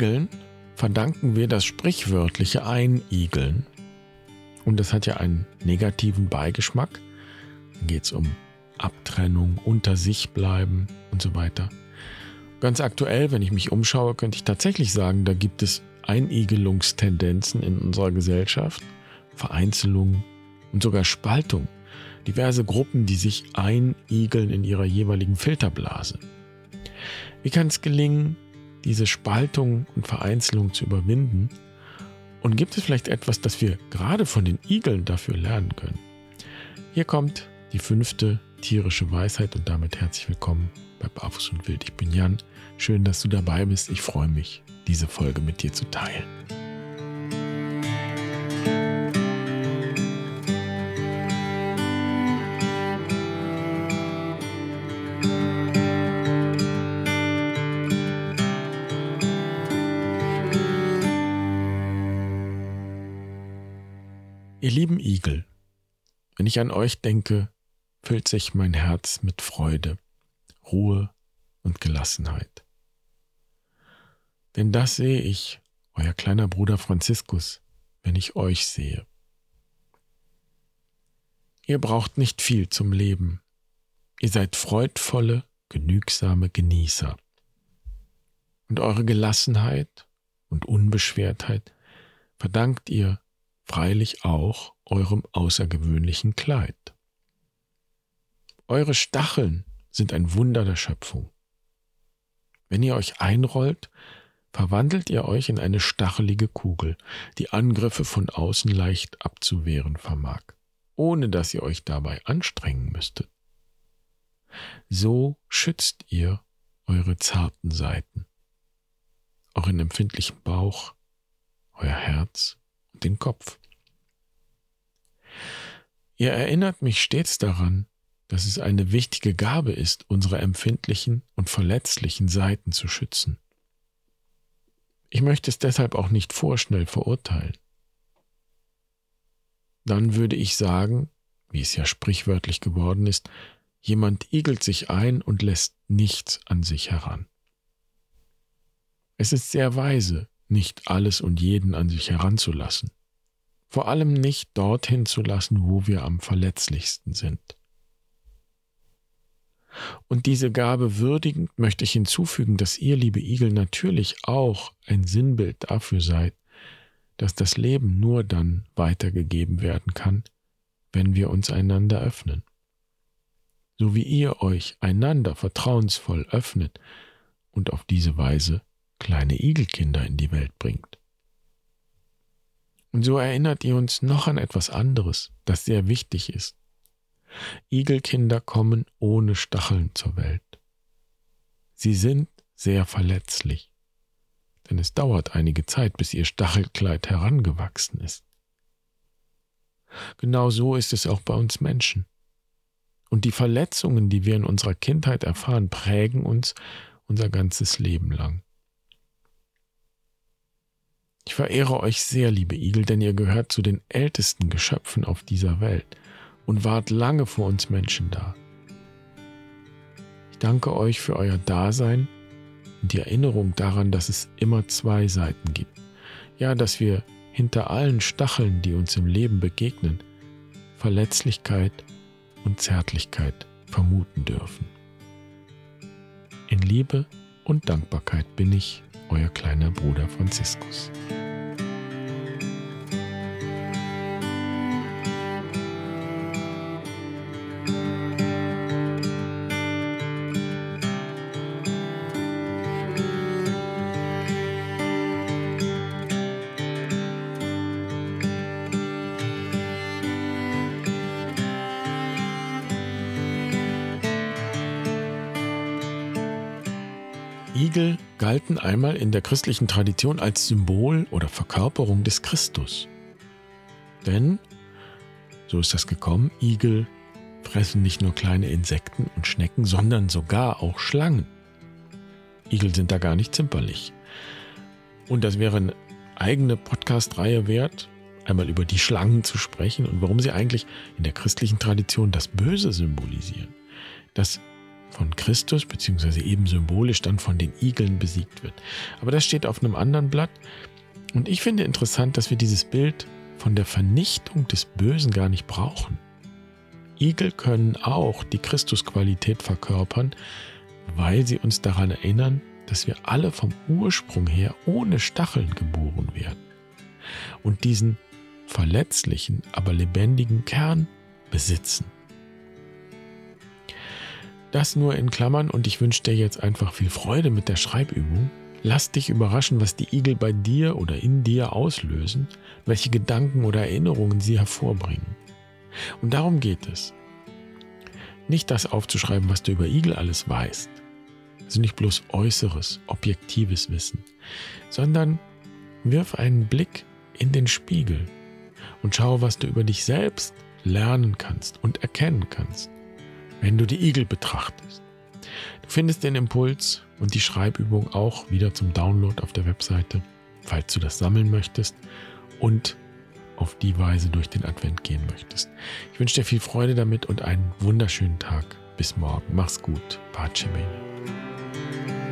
Igeln verdanken wir das sprichwörtliche Einigeln. Und das hat ja einen negativen Beigeschmack. Dann geht es um Abtrennung, unter sich bleiben und so weiter. Ganz aktuell, wenn ich mich umschaue, könnte ich tatsächlich sagen, da gibt es Einigelungstendenzen in unserer Gesellschaft, Vereinzelung und sogar Spaltung. Diverse Gruppen, die sich einigeln in ihrer jeweiligen Filterblase. Wie kann es gelingen, diese Spaltung und Vereinzelung zu überwinden? Und gibt es vielleicht etwas, das wir gerade von den Igeln dafür lernen können? Hier kommt die fünfte tierische Weisheit und damit herzlich willkommen bei Barfuß und Wild. Ich bin Jan. Schön, dass du dabei bist. Ich freue mich, diese Folge mit dir zu teilen. Ihr lieben Igel, wenn ich an euch denke, füllt sich mein Herz mit Freude, Ruhe und Gelassenheit. Denn das sehe ich, euer kleiner Bruder Franziskus, wenn ich euch sehe. Ihr braucht nicht viel zum Leben. Ihr seid freudvolle, genügsame Genießer. Und eure Gelassenheit und Unbeschwertheit verdankt ihr freilich auch eurem außergewöhnlichen Kleid. Eure Stacheln sind ein Wunder der Schöpfung. Wenn ihr euch einrollt, verwandelt ihr euch in eine stachelige Kugel, die Angriffe von außen leicht abzuwehren vermag, ohne dass ihr euch dabei anstrengen müsstet. So schützt ihr eure zarten Seiten, euren empfindlichen Bauch, euer Herz und den Kopf. Ihr erinnert mich stets daran, dass es eine wichtige Gabe ist, unsere empfindlichen und verletzlichen Seiten zu schützen. Ich möchte es deshalb auch nicht vorschnell verurteilen. Dann würde ich sagen, wie es ja sprichwörtlich geworden ist, jemand igelt sich ein und lässt nichts an sich heran. Es ist sehr weise, nicht alles und jeden an sich heranzulassen vor allem nicht dorthin zu lassen, wo wir am verletzlichsten sind. Und diese Gabe würdigend möchte ich hinzufügen, dass ihr, liebe Igel, natürlich auch ein Sinnbild dafür seid, dass das Leben nur dann weitergegeben werden kann, wenn wir uns einander öffnen. So wie ihr euch einander vertrauensvoll öffnet und auf diese Weise kleine Igelkinder in die Welt bringt. Und so erinnert ihr uns noch an etwas anderes, das sehr wichtig ist. Igelkinder kommen ohne Stacheln zur Welt. Sie sind sehr verletzlich, denn es dauert einige Zeit, bis ihr Stachelkleid herangewachsen ist. Genau so ist es auch bei uns Menschen. Und die Verletzungen, die wir in unserer Kindheit erfahren, prägen uns unser ganzes Leben lang. Verehre euch sehr, liebe Igel, denn ihr gehört zu den ältesten Geschöpfen auf dieser Welt und wart lange vor uns Menschen da. Ich danke euch für euer Dasein und die Erinnerung daran, dass es immer zwei Seiten gibt. Ja, dass wir hinter allen Stacheln, die uns im Leben begegnen, Verletzlichkeit und Zärtlichkeit vermuten dürfen. In Liebe und Dankbarkeit bin ich euer kleiner Bruder Franziskus. Igel galten einmal in der christlichen Tradition als Symbol oder Verkörperung des Christus. Denn, so ist das gekommen, Igel fressen nicht nur kleine Insekten und Schnecken, sondern sogar auch Schlangen. Igel sind da gar nicht zimperlich. Und das wäre eine eigene Podcast-Reihe wert, einmal über die Schlangen zu sprechen und warum sie eigentlich in der christlichen Tradition das Böse symbolisieren. Das von Christus, beziehungsweise eben symbolisch dann von den Igeln besiegt wird. Aber das steht auf einem anderen Blatt. Und ich finde interessant, dass wir dieses Bild von der Vernichtung des Bösen gar nicht brauchen. Igel können auch die Christusqualität verkörpern, weil sie uns daran erinnern, dass wir alle vom Ursprung her ohne Stacheln geboren werden und diesen verletzlichen, aber lebendigen Kern besitzen. Das nur in Klammern und ich wünsche dir jetzt einfach viel Freude mit der Schreibübung. Lass dich überraschen, was die Igel bei dir oder in dir auslösen, welche Gedanken oder Erinnerungen sie hervorbringen. Und darum geht es. Nicht das aufzuschreiben, was du über Igel alles weißt, also nicht bloß äußeres, objektives Wissen, sondern wirf einen Blick in den Spiegel und schau, was du über dich selbst lernen kannst und erkennen kannst, wenn du die Igel betrachtest. Du findest den Impuls und die Schreibübung auch wieder zum Download auf der Webseite, falls du das sammeln möchtest und auf die Weise durch den Advent gehen möchtest. Ich wünsche dir viel Freude damit und einen wunderschönen Tag. Bis morgen. Mach's gut. Pace bene.